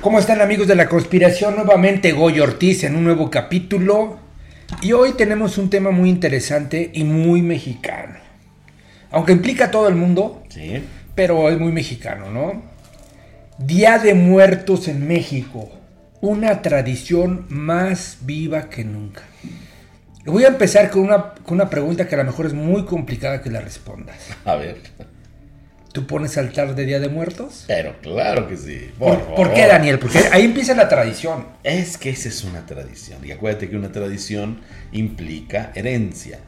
¿Cómo están amigos de la conspiración? Nuevamente Goyo Ortiz en un nuevo capítulo. Y hoy tenemos un tema muy interesante y muy mexicano. Aunque implica a todo el mundo, Sí. pero es muy mexicano, ¿no? Día de Muertos en México. Una tradición más viva que nunca. Voy a empezar con una, con una pregunta que a lo mejor es muy complicada que la respondas. A ver. ¿Tú pones altar de Día de Muertos? Pero claro que sí. ¿Por, Por, por qué. Daniel? Porque ahí empieza la tradición. Es que esa es una tradición. Y acuérdate que una tradición implica herencia.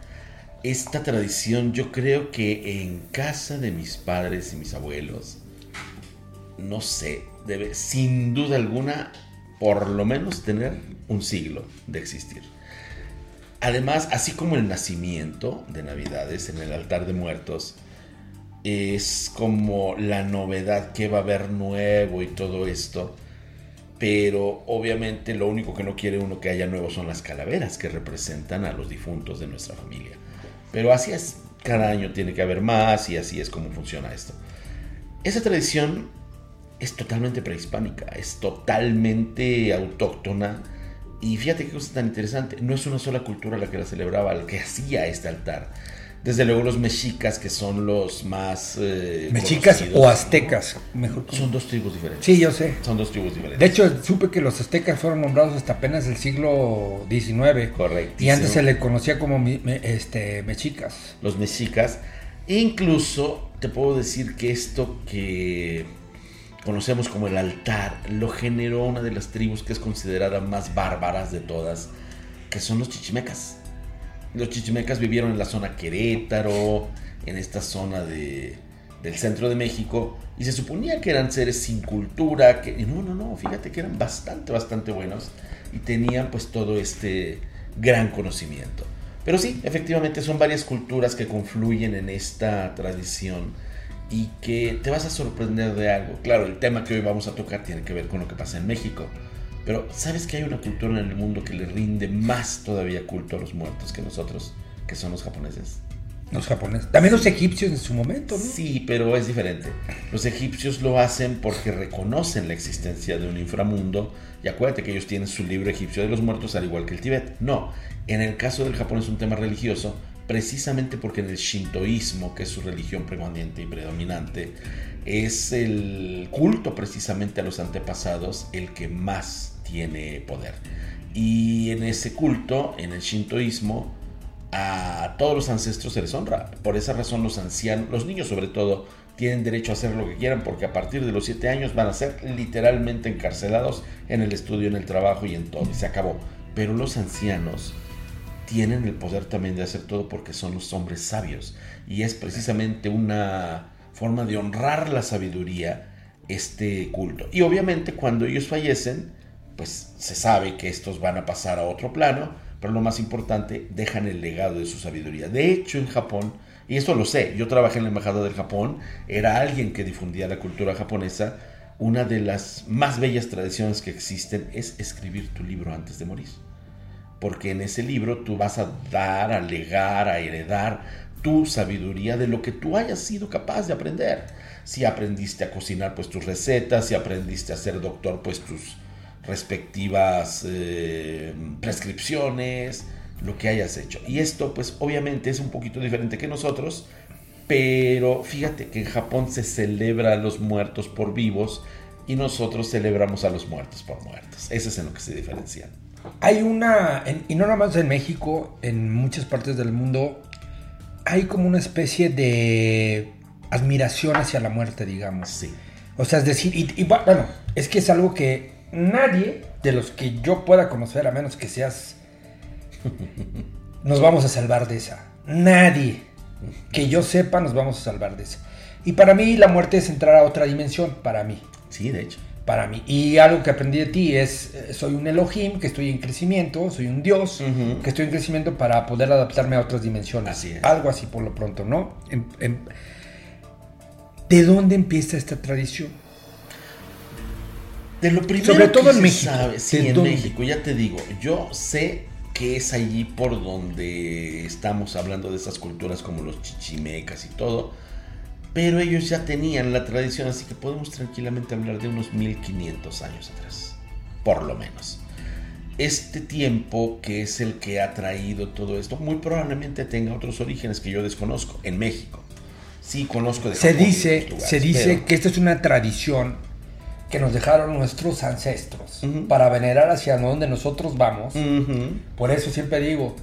Esta tradición yo creo que en casa de mis padres y mis abuelos, no sé, debe sin duda alguna por lo menos tener un siglo de existir. Además, así como el nacimiento de Navidades en el altar de muertos, es como la novedad que va a haber nuevo y todo esto. Pero obviamente lo único que no quiere uno que haya nuevo son las calaveras que representan a los difuntos de nuestra familia. Pero así es, cada año tiene que haber más y así es como funciona esto. Esa tradición es totalmente prehispánica, es totalmente autóctona. Y fíjate qué cosa tan interesante, no es una sola cultura la que la celebraba, la que hacía este altar. Desde luego los mexicas, que son los más... eh, Mexicas conocidos, o ¿no? aztecas, mejor. Son dos tribus diferentes. Sí, yo sé. Son dos tribus diferentes. De hecho, supe que los aztecas fueron nombrados hasta apenas el siglo XIX. Correctísimo. Y antes se le conocía como este, mexicas. los mexicas. E incluso te puedo decir que esto que conocemos como el altar lo generó una de las tribus que es considerada más bárbaras de todas, que son los chichimecas. Los chichimecas vivieron en la zona Querétaro, en esta zona de, del centro de México, y se suponía que eran seres sin cultura, que no, no, no, fíjate que eran bastante, bastante buenos y tenían pues todo este gran conocimiento. Pero sí, efectivamente son varias culturas que confluyen en esta tradición y que te vas a sorprender de algo. Claro, el tema que hoy vamos a tocar tiene que ver con lo que pasa en México. Pero ¿sabes que hay una cultura en el mundo que le rinde más todavía culto a los muertos que nosotros, que son los japoneses? Los japoneses. También los egipcios en su momento, ¿no? Sí, pero es diferente. Los egipcios lo hacen porque reconocen la existencia de un inframundo. Y acuérdate que ellos tienen su libro egipcio de los muertos, al igual que el Tíbet. No, en el caso del Japón es un tema religioso, precisamente porque en el shintoísmo, que es su religión predominante y predominante, es el culto precisamente a los antepasados el que más tiene poder. Y en ese culto, en el shintoísmo, a todos los ancestros se les honra. Por esa razón los ancianos, los niños sobre todo, tienen derecho a hacer lo que quieran porque a partir de los 7 años van a ser literalmente encarcelados en el estudio, en el trabajo y en todo. Y se acabó. Pero los ancianos tienen el poder también de hacer todo porque son los hombres sabios. Y es precisamente una forma de honrar la sabiduría este culto. Y obviamente cuando ellos fallecen, pues se sabe que estos van a pasar a otro plano, pero lo más importante, dejan el legado de su sabiduría. De hecho, en Japón, y esto lo sé, yo trabajé en la Embajada del Japón, era alguien que difundía la cultura japonesa, una de las más bellas tradiciones que existen es escribir tu libro antes de morir. Porque en ese libro tú vas a dar, a legar, a heredar tu sabiduría de lo que tú hayas sido capaz de aprender. Si aprendiste a cocinar, pues tus recetas, si aprendiste a ser doctor, pues tus respectivas eh, prescripciones, lo que hayas hecho. Y esto, pues obviamente es un poquito diferente que nosotros, pero fíjate que en Japón se celebra a los muertos por vivos y nosotros celebramos a los muertos por muertos. Eso es en lo que se diferencian. Hay una, en- y no nada más en México, en muchas partes del mundo, hay como una especie de admiración hacia la muerte, digamos. Sí. O sea, es decir, y, y bu- bueno, es que es algo que nadie de los que yo pueda conocer, a menos que seas, nos vamos a salvar de esa. Nadie que yo sepa nos vamos a salvar de esa. Y para mí la muerte es entrar a otra dimensión, para mí. Sí, de hecho. Para mí. Y algo que aprendí de ti es, eh, soy un Elohim, que estoy en crecimiento, soy un Dios, que estoy en crecimiento para poder adaptarme a otras dimensiones. Así es. Algo así por lo pronto, ¿no? ¿De dónde empieza esta tradición? De lo primero Sobre todo que en se México. sabe- sí, ¿De en dónde? México, ya te digo, yo sé que es allí por donde estamos hablando de esas culturas como los chichimecas y todo. Pero ellos ya tenían la tradición, así que podemos tranquilamente hablar de unos 1500 años atrás, por lo menos. Este tiempo, que es el que ha traído todo esto, muy probablemente tenga otros orígenes que yo desconozco en México. Sí, conozco de Se Japón y dice, lugares, se dice pero- que esta es una tradición que nos dejaron nuestros ancestros para venerar hacia donde nosotros vamos. Por eso siempre digo,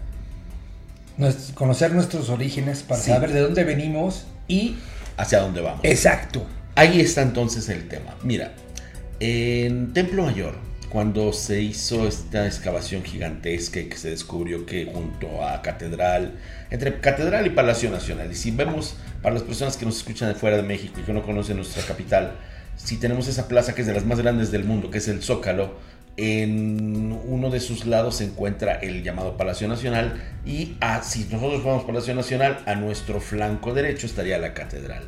conocer nuestros orígenes para Sí. saber de dónde venimos y hacia dónde vamos. exacto. Ahí está entonces el tema. Mira, en Templo Mayor, cuando se hizo esta excavación gigantesca y que se descubrió que junto a Catedral, entre Catedral y Palacio Nacional, y si vemos para las personas que nos escuchan de fuera de México y que no conocen nuestra capital, si tenemos esa plaza que es de las más grandes del mundo, que es el Zócalo, en uno de sus lados se encuentra el llamado Palacio Nacional y a- si nosotros vamos Palacio Nacional, a nuestro flanco derecho estaría la catedral.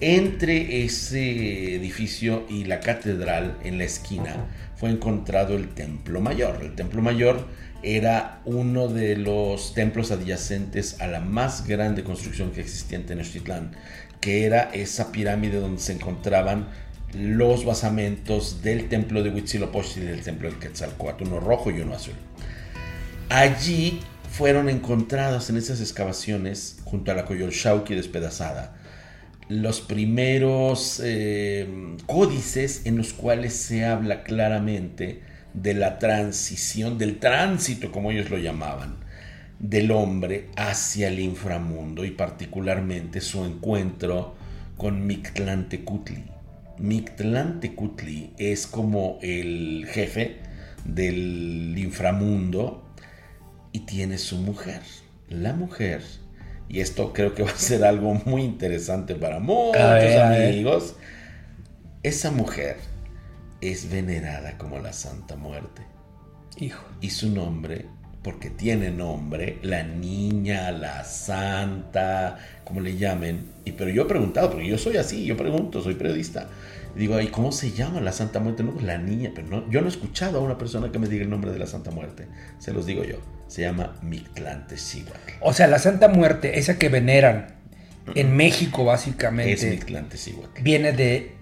Entre ese edificio y la catedral, en la esquina, fue encontrado el Templo Mayor. El Templo Mayor era uno de los templos adyacentes a la más grande construcción que existía en Tenochtitlán, que era esa pirámide donde se encontraban los basamentos del templo de Huitzilopochtli y del templo del Quetzalcóatl, uno rojo y uno azul. Allí fueron encontradas en esas excavaciones, junto a la Coyolxauhqui despedazada, los primeros eh, códices en los cuales se habla claramente de la transición, del tránsito, como ellos lo llamaban, del hombre hacia el inframundo y particularmente su encuentro con Mictlantecutli. Mictlantecutli es como el jefe del inframundo y tiene su mujer. La mujer, y esto creo que va a ser algo muy interesante para muchos ver. amigos, esa mujer es venerada como la Santa Muerte. Hijo. Y su nombre, porque tiene nombre, la niña, la santa, como le llamen. Y pero yo he preguntado, porque yo soy así, yo pregunto, soy periodista. Y digo, ¿y cómo se llama la Santa Muerte? No, pues la niña, pero no, yo no he escuchado a una persona que me diga el nombre de la Santa Muerte. Se los digo yo. Se llama Mictlantecíhuatl. O sea, la Santa Muerte, esa que veneran en México Es básicamente, Mictlantecíhuatl. viene de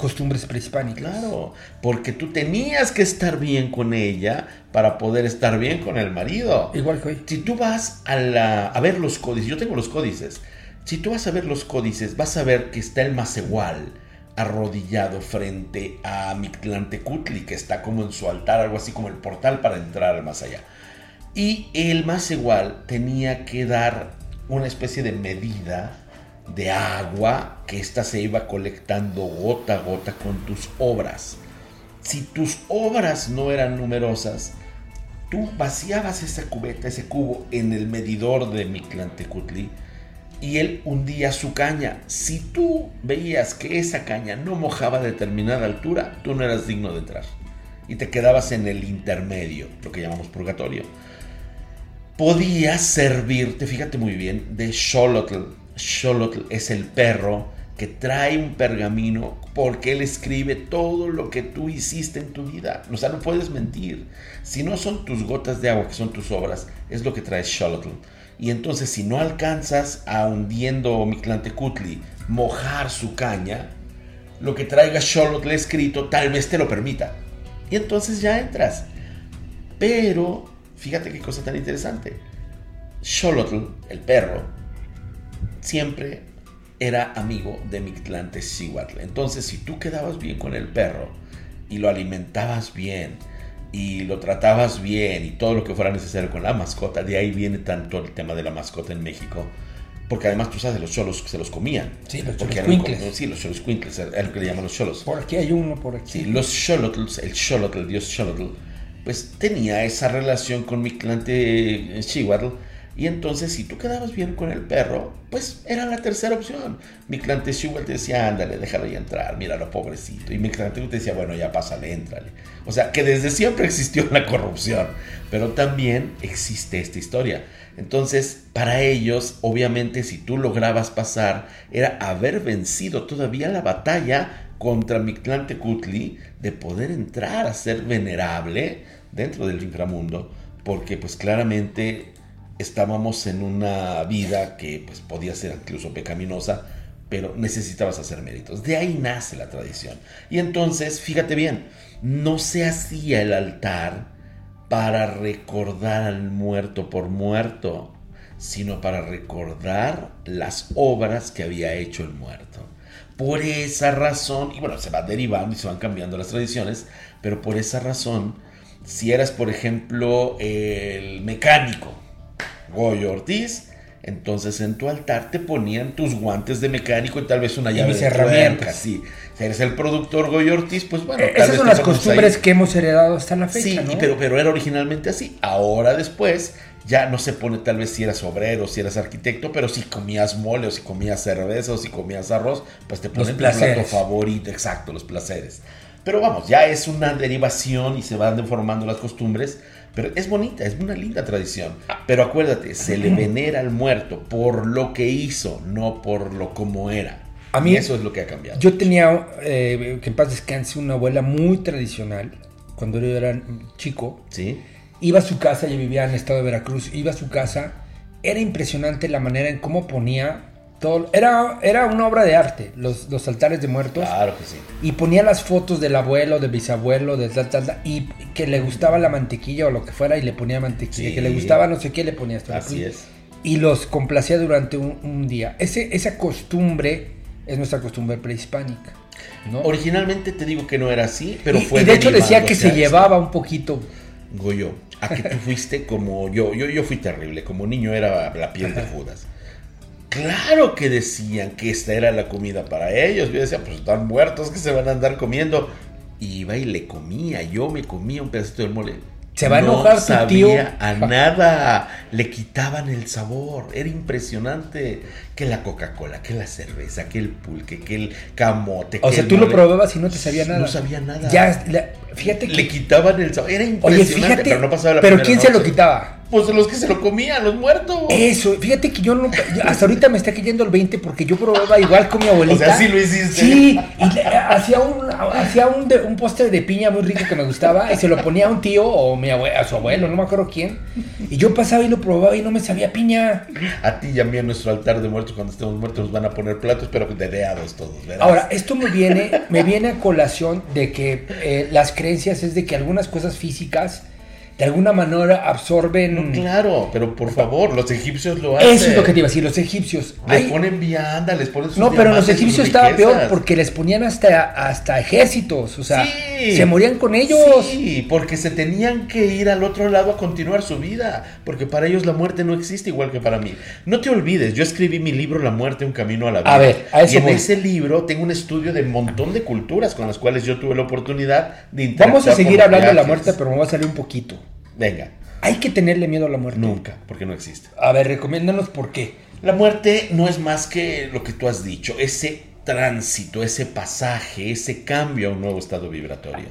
costumbres prehispánicas. Claro, porque tú tenías que estar bien con ella para poder estar bien con el marido. Igual que hoy. Si tú vas a, la- a ver los códices, yo tengo los códices. Si tú vas a ver los códices, vas a ver que está el Macehual arrodillado frente a Mictlantecutli, que está como en su altar, algo así como el portal para entrar más allá. Y el Macehual tenía que dar una especie de medida de agua que ésta se iba colectando gota a gota con tus obras. Si tus obras no eran numerosas, tú vaciabas esa cubeta, ese cubo en el medidor de Mictlantecutli y él hundía su caña. Si tú veías que esa caña no mojaba a determinada altura, tú no eras digno de entrar. Y te quedabas en el intermedio, lo que llamamos purgatorio. Podías servirte, fíjate muy bien, de Xolotl. Xolotl es el perro que trae un pergamino porque él escribe todo lo que tú hiciste en tu vida. O sea, no puedes mentir. Si no son tus gotas de agua, que son tus obras, es lo que trae Xolotl. Y entonces, si no alcanzas a hundiendo Mictlantecutli mojar su caña, lo que traiga Xolotl escrito tal vez te lo permita. Y entonces ya entras. Pero, fíjate qué cosa tan interesante. Xolotl, el perro, siempre era amigo de Mictlantecíhuatl. Entonces, si tú quedabas bien con el perro y lo alimentabas bien y lo tratabas bien y todo lo que fuera necesario con la mascota, de ahí viene tanto el tema de la mascota en México. Porque además tú sabes, los cholos se los comían. Sí, los choloscuincles. como- Sí, los cholos cuincles, es lo que le llaman los cholos. Por aquí hay uno, por aquí. Sí, los Xolotls, el Xolotl, el dios Xolotl, pues tenía esa relación con Mictlante Chihuatl. Y entonces, si tú quedabas bien con el perro, pues era la tercera opción. Mictlante Chihuatl te decía, ándale, déjalo ya entrar, míralo, pobrecito. Y Mictlante te decía, bueno, ya pásale, éntrale. O sea, que desde siempre existió la corrupción, pero también existe esta historia. Entonces, para ellos, obviamente, si tú lograbas pasar, era haber vencido todavía la batalla contra Mictlantecutli de poder entrar a ser venerable dentro del inframundo, porque pues claramente estábamos en una vida que pues podía ser incluso pecaminosa pero necesitabas hacer méritos. De ahí nace la tradición. Y entonces, fíjate bien, no se hacía el altar para recordar al muerto por muerto, sino para recordar las obras que había hecho el muerto. Por esa razón, y bueno, se va derivando y se van cambiando las tradiciones, pero por esa razón, si eras, por ejemplo, el mecánico Goyo Ortiz, entonces en tu altar te ponían tus guantes de mecánico y tal vez una llave de herramientas. Si eres el productor Goyo Ortiz, pues bueno. Eh, esas son las costumbres que hemos heredado hasta la fecha. Sí, pero, pero era originalmente así. Ahora después ya no se pone tal vez si eras obrero, si eras arquitecto, pero si comías mole o si comías cerveza o si comías arroz, pues te ponen tu plato favorito, exacto, los placeres. Pero vamos, ya es una derivación y se van deformando las costumbres pero es bonita, es una linda tradición. Pero acuérdate, se le venera al muerto por lo que hizo, no por lo como era. A mí eso es lo que ha cambiado. Yo tenía, eh, que en paz descanse, una abuela muy tradicional, cuando yo era chico. Sí. Iba a su casa, yo vivía en el estado de Veracruz, iba a su casa. Era impresionante la manera en cómo ponía era, era una obra de arte, los, los altares de muertos. Claro que sí. Y ponía las fotos del abuelo, del bisabuelo, de tal, tal, y que le gustaba la mantequilla o lo que fuera, y le ponía mantequilla. Que le gustaba no sé qué, le ponía esto. Así es. Y los complacía durante un, día. Ese, esa costumbre es nuestra costumbre prehispánica. ¿no? Originalmente te digo que no era así, pero y, fue. Y de hecho decía que se llevaba un poquito. Goyo, a que tú fuiste como yo, yo, yo fui terrible, como niño era la piel de Judas. Claro que decían que esta era la comida para ellos. Yo decía, pues están muertos que se van a andar comiendo. Y iba y le comía. Yo me comía un pedacito de mole. Se va a enojar no sabía a nada. Le quitaban el sabor. Era impresionante. Que la Coca-Cola, que la cerveza, que el pulque, que el camote. O sea, tú lo probabas y no te sabía nada. No sabía nada. Ya, fíjate que... Le quitaban el sabor. Era impresionante, Oye, fíjate, pero no pasaba la Pero ¿quién se lo quitaba? Pues los que se lo comían, los muertos. Eso, fíjate que yo no. Hasta ahorita me está cayendo el 20 porque yo probaba igual con mi abuelita. O sea, sí lo hiciste. Sí, y hacía un, hacía un, un postre de piña muy rico que me gustaba y se lo ponía a un tío o mi a su abuelo, no me acuerdo quién. Y yo pasaba y lo probaba y no me sabía piña. A ti y a mí en nuestro altar de muertos, cuando estemos muertos, nos van a poner platos, pero dedeados todos, ¿verdad? Ahora, esto me viene, me viene a colación de que eh, las creencias es de que algunas cosas físicas de alguna manera absorben. No, claro, pero por favor, los egipcios lo hacen. Eso es lo que te iba a decir, los egipcios. Les ponen vianda, les ponen sus No, pero los egipcios estaba peor porque les ponían hasta, hasta ejércitos, o sea, se morían con ellos. Sí, porque se tenían que ir al otro lado a continuar su vida, porque para ellos la muerte no existe igual que para mí. No te olvides, yo escribí mi libro La muerte, un camino a la vida. A ver, a eso Y en ese libro tengo un estudio de un montón de culturas con las cuales yo tuve la oportunidad de interactuar. Vamos a seguir hablando de la muerte, pero me va a salir un poquito. Venga. Hay que tenerle miedo a la muerte. Nunca, porque no existe. A ver, recomiéndanos por qué. La muerte no es más que lo que tú has dicho, ese tránsito, ese pasaje, ese cambio a un nuevo estado vibratorio.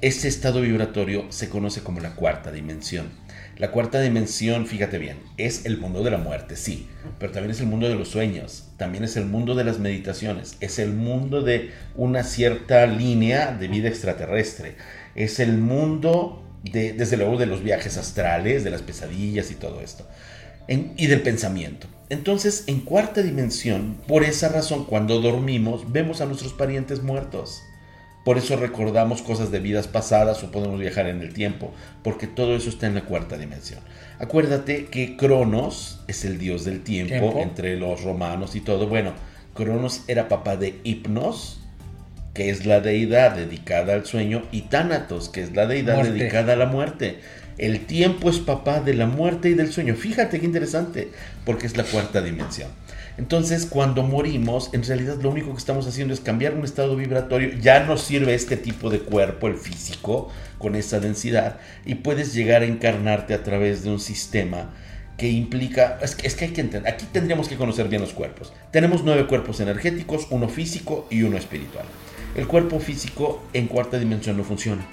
Ese estado vibratorio se conoce como la cuarta dimensión. La cuarta dimensión, fíjate bien, es el mundo de la muerte, sí, pero también es el mundo de los sueños, también es el mundo de las meditaciones, es el mundo de una cierta línea de vida extraterrestre, es el mundo desde luego de los viajes astrales, de las pesadillas y todo esto, y del pensamiento. Entonces, en cuarta dimensión, por esa razón, cuando dormimos, vemos a nuestros parientes muertos. Por eso recordamos cosas de vidas pasadas o podemos viajar en el tiempo, porque todo eso está en la cuarta dimensión. Acuérdate que Cronos es el dios del tiempo, tiempo. entre los romanos y todo. Bueno, Cronos era papá de Hipnos, que es la deidad dedicada al sueño, y Tánatos, que es la deidad dedicada a la muerte. El tiempo es papá de la muerte y del sueño. Fíjate qué interesante, porque es la cuarta dimensión. Entonces, cuando morimos, en realidad lo único que estamos haciendo es cambiar un estado vibratorio. Ya no sirve este tipo de cuerpo, el físico, con esa densidad, y puedes llegar a encarnarte a través de un sistema que implica, es que, es que hay que entender, aquí tendríamos que conocer bien los cuerpos. Tenemos nueve cuerpos energéticos, uno físico y uno espiritual. El cuerpo físico en cuarta dimensión no funciona.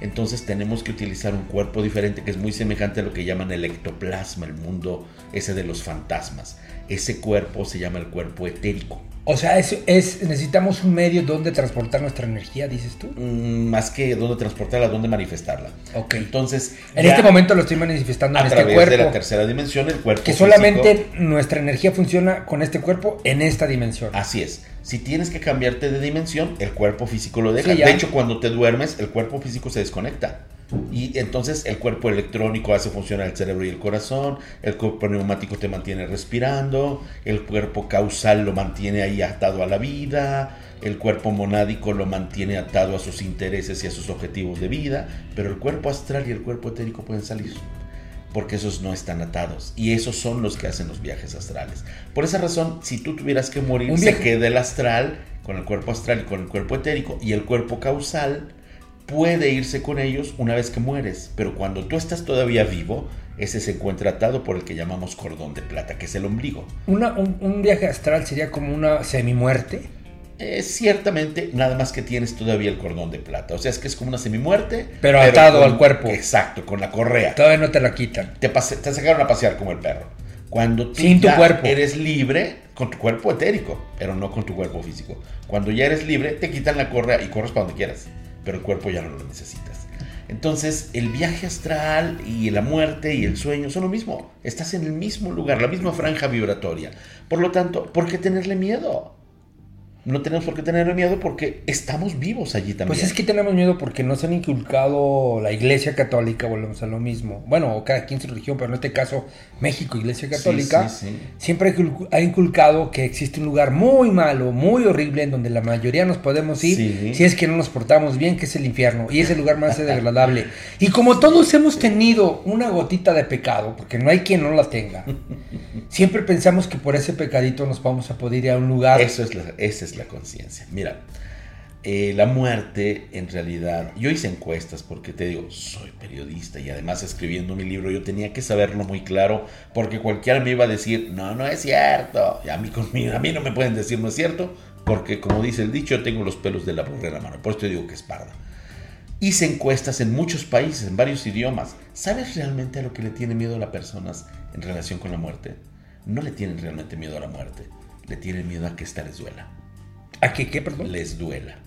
Entonces tenemos que utilizar un cuerpo diferente que es muy semejante a lo que llaman el ectoplasma, el mundo ese de los fantasmas. Ese cuerpo se llama el cuerpo etérico. O sea, es, es, necesitamos un medio donde transportar nuestra energía, dices tú. Mm, más que donde transportarla, donde manifestarla. Ok. Entonces, En este momento lo estoy manifestando en a este través cuerpo. de la tercera dimensión, el cuerpo que físico- solamente nuestra energía funciona con este cuerpo en esta dimensión. Así es. Si tienes que cambiarte de dimensión, el cuerpo físico lo deja. Sí, de hecho, cuando te duermes, el cuerpo físico se desconecta. Y entonces el cuerpo electrónico hace funcionar el cerebro y el corazón, el cuerpo neumático te mantiene respirando, el cuerpo causal lo mantiene ahí atado a la vida, el cuerpo monádico lo mantiene atado a sus intereses y a sus objetivos de vida, pero el cuerpo astral y el cuerpo etérico pueden salir porque esos no están atados y esos son los que hacen los viajes astrales. Por esa razón, si tú tuvieras que morir, se queda el astral con el cuerpo astral y con el cuerpo etérico y el cuerpo causal puede irse con ellos una vez que mueres, pero cuando tú estás todavía vivo, ese se encuentra atado por el que llamamos cordón de plata, que es el ombligo. Una- un, un viaje astral sería como una semi-muerte. Eh, ciertamente, nada más que tienes todavía el cordón de plata, o sea, es que es como una semimuerte, Pero atado al cuerpo. Exacto, con la correa. Todavía no te la quitan. te, pase- te sacaron a pasear como el perro. Cuando tú Sin tu ya cuerpo. eres libre, con tu cuerpo etérico, pero no con tu cuerpo físico. Cuando ya eres libre, te quitan la correa y corres para donde quieras, pero el cuerpo ya no lo necesitas. Entonces, el viaje astral y la muerte y el sueño son lo mismo. Estás en el mismo lugar, la misma franja vibratoria. Por lo tanto, ¿por qué tenerle miedo? No tenemos por qué tenerle miedo porque estamos vivos allí también. Pues es que tenemos miedo porque nos han inculcado la Iglesia Católica, volvemos a lo mismo. Bueno, o cada quien su religión, pero en este caso México, Iglesia Católica, sí, sí. siempre ha inculcado que existe un lugar muy malo, muy horrible, en donde la mayoría nos podemos ir si es que no nos portamos bien, que es el infierno. Y es el lugar más desagradable. Y como todos hemos tenido una gotita de pecado, porque no hay quien no la tenga, siempre pensamos que por ese pecadito nos vamos a poder ir a un lugar. Eso es la, esa es la conciencia. Mira, eh, la muerte en realidad, yo hice encuestas porque te digo, soy periodista y además escribiendo mi libro yo tenía que saberlo muy claro porque cualquiera me iba a decir, no, no es cierto. Y a mí, conmigo, a mí no me pueden decir no es cierto porque como dice el dicho, tengo los pelos de la burra en la mano. Por eso te digo que es parda. Hice encuestas en muchos países, en varios idiomas. ¿Sabes realmente a lo que le tiene miedo a las personas en relación con la muerte? No le tienen realmente miedo a la muerte, le tienen miedo a que esta les duela. ¿A qué, qué, perdón? Les duela.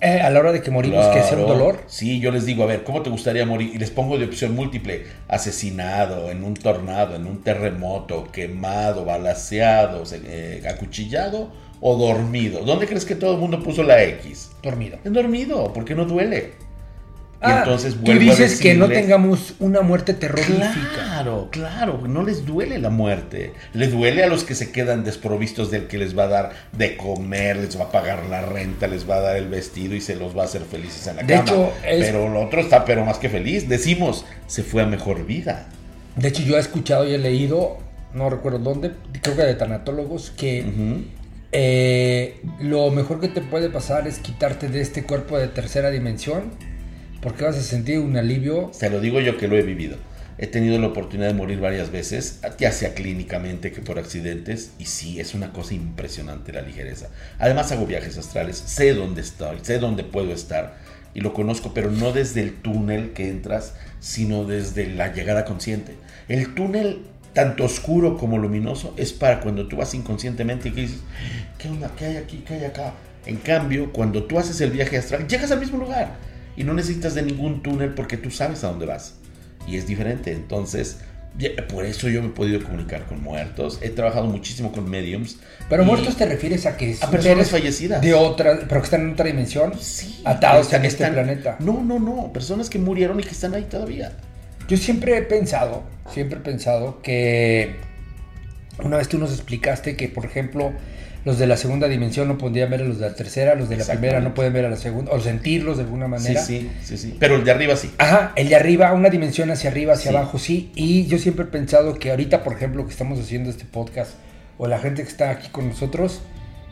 Eh, a la hora de que morimos, que sea un dolor. Sí, yo les digo, a ver, ¿cómo te gustaría morir? Y les pongo de opción múltiple: asesinado, en un tornado, en un terremoto, quemado, balaseado, se- eh, acuchillado o dormido. ¿Dónde crees que todo el mundo puso la X? Dormido. En dormido, porque no duele. Y Ah, entonces tú vuelvo a dices que no tengamos una muerte terrorífica. Claro, claro, no les duele la muerte. Les duele a los que se quedan desprovistos del que les va a dar de comer, les va a pagar la renta, les va a dar el vestido y se los va a hacer felices en la De cama. hecho, es- Pero el otro está pero más que feliz. Decimos, se fue a mejor vida. De hecho, yo he escuchado y he leído, no recuerdo dónde, creo que de tanatólogos, que eh, lo mejor que te puede pasar es quitarte de este cuerpo de tercera dimensión, porque vas a sentir un alivio. Te lo digo yo que lo he vivido. He tenido la oportunidad de morir varias veces, ya sea clínicamente que por accidentes, y sí, es una cosa impresionante la ligereza. Además hago viajes astrales, sé dónde estoy, sé dónde puedo estar, y lo conozco, pero no desde el túnel que entras, sino desde la llegada consciente. El túnel, tanto oscuro como luminoso, es para cuando tú vas inconscientemente y que dices, ¿qué onda? ¿Qué hay aquí? ¿Qué hay acá? En cambio, cuando tú haces el viaje astral, llegas al mismo lugar y no necesitas de ningún túnel porque tú sabes a dónde vas. Y es diferente. Entonces, por eso yo me he podido comunicar con muertos. He trabajado muchísimo con mediums. Pero muertos te refieres a que A son personas fallecidas. de otra, pero que están en otra dimensión, Sí, atados en este están- planeta. No, no, no. Personas que murieron y que están ahí todavía. Yo siempre he pensado, siempre he pensado que una vez tú nos explicaste que, por ejemplo, los de la segunda dimensión no podían ver a los de la tercera, los de la primera no pueden ver a la segunda, o sentirlos de alguna manera. Sí, sí, sí, sí. Pero el de arriba sí. Ajá, el de arriba, una dimensión hacia arriba, hacia Sí. abajo, sí. Y yo siempre he pensado que ahorita, por ejemplo, que estamos haciendo este podcast, o la gente que está aquí con nosotros,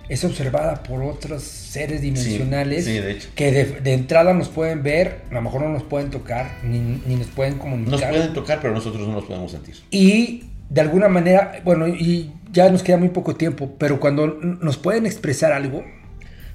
es observada por otros seres dimensionales sí, de hecho. que de, de entrada nos pueden ver, a lo mejor no nos pueden tocar, ni, ni nos pueden comunicar. Nos pueden tocar, pero nosotros no nos podemos sentir. Y de alguna manera, bueno, y ya nos queda muy poco tiempo, pero cuando nos pueden expresar algo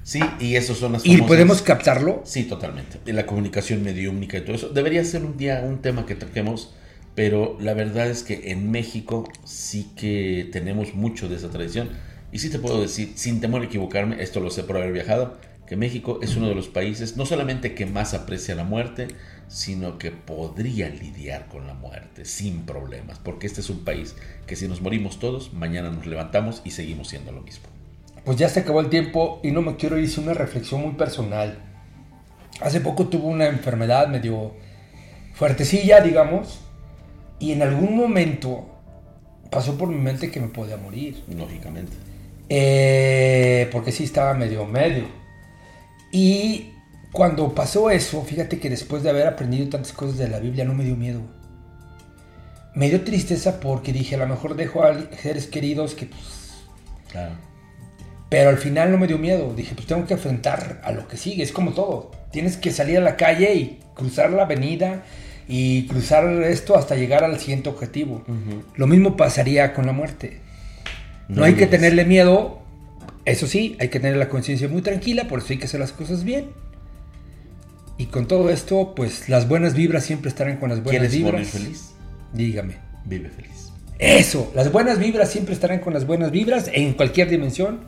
Sí, y esos son las y famosas- podemos captarlo, Sí, totalmente. Y la comunicación mediúmnica y todo eso. Debería ser un día un tema que toquemos, pero la verdad es que en México sí que tenemos mucho de esa tradición. Y sí te puedo decir, sin temor a equivocarme, esto lo sé por haber viajado, que México es uno de los países no solamente que más aprecia la muerte, sino que podría lidiar con la muerte sin problemas, porque este es un país que si nos morimos todos, mañana nos levantamos y seguimos siendo lo mismo. Pues ya se acabó el tiempo y no me quiero ir sin una reflexión muy personal. Hace poco tuve una enfermedad medio fuertecilla, digamos, y en algún momento pasó por mi mente que me podía morir. Lógicamente. Eh, porque sí estaba medio medio. Y cuando pasó eso, fíjate que después de haber aprendido tantas cosas de la Biblia no me dio miedo. Me dio tristeza porque dije, a lo mejor dejo a seres queridos que pues... Claro. Pero al final no me dio miedo. Dije, pues tengo que enfrentar a lo que sigue. Es como todo. Tienes que salir a la calle y cruzar la avenida y cruzar esto hasta llegar al siguiente objetivo. Lo mismo pasaría con la muerte. No, No hay que tenerle miedo. Eso sí, hay que tener la conciencia muy tranquila, por eso hay que hacer las cosas bien. Y con todo esto, pues las buenas vibras siempre estarán con las buenas ¿Quieres morir vibras. feliz? Dígame. Vive feliz. Eso, las buenas vibras siempre estarán con las buenas vibras en cualquier dimensión.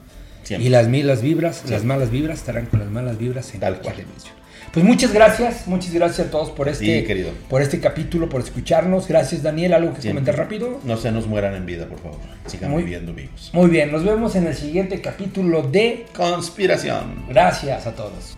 Siempre. Y las malas vibras, las Siempre. malas vibras estarán con las malas vibras en Tal cualquier cual. dimensión. Pues muchas gracias, muchas gracias a todos por este, Sí, querido. por este capítulo, por escucharnos. Gracias Daniel, algo que Siempre. comentar rápido. No se nos mueran en vida, por favor. Sigan Muy- viviendo vivos. Muy bien, nos vemos en el siguiente capítulo de Conspiración. Gracias a todos.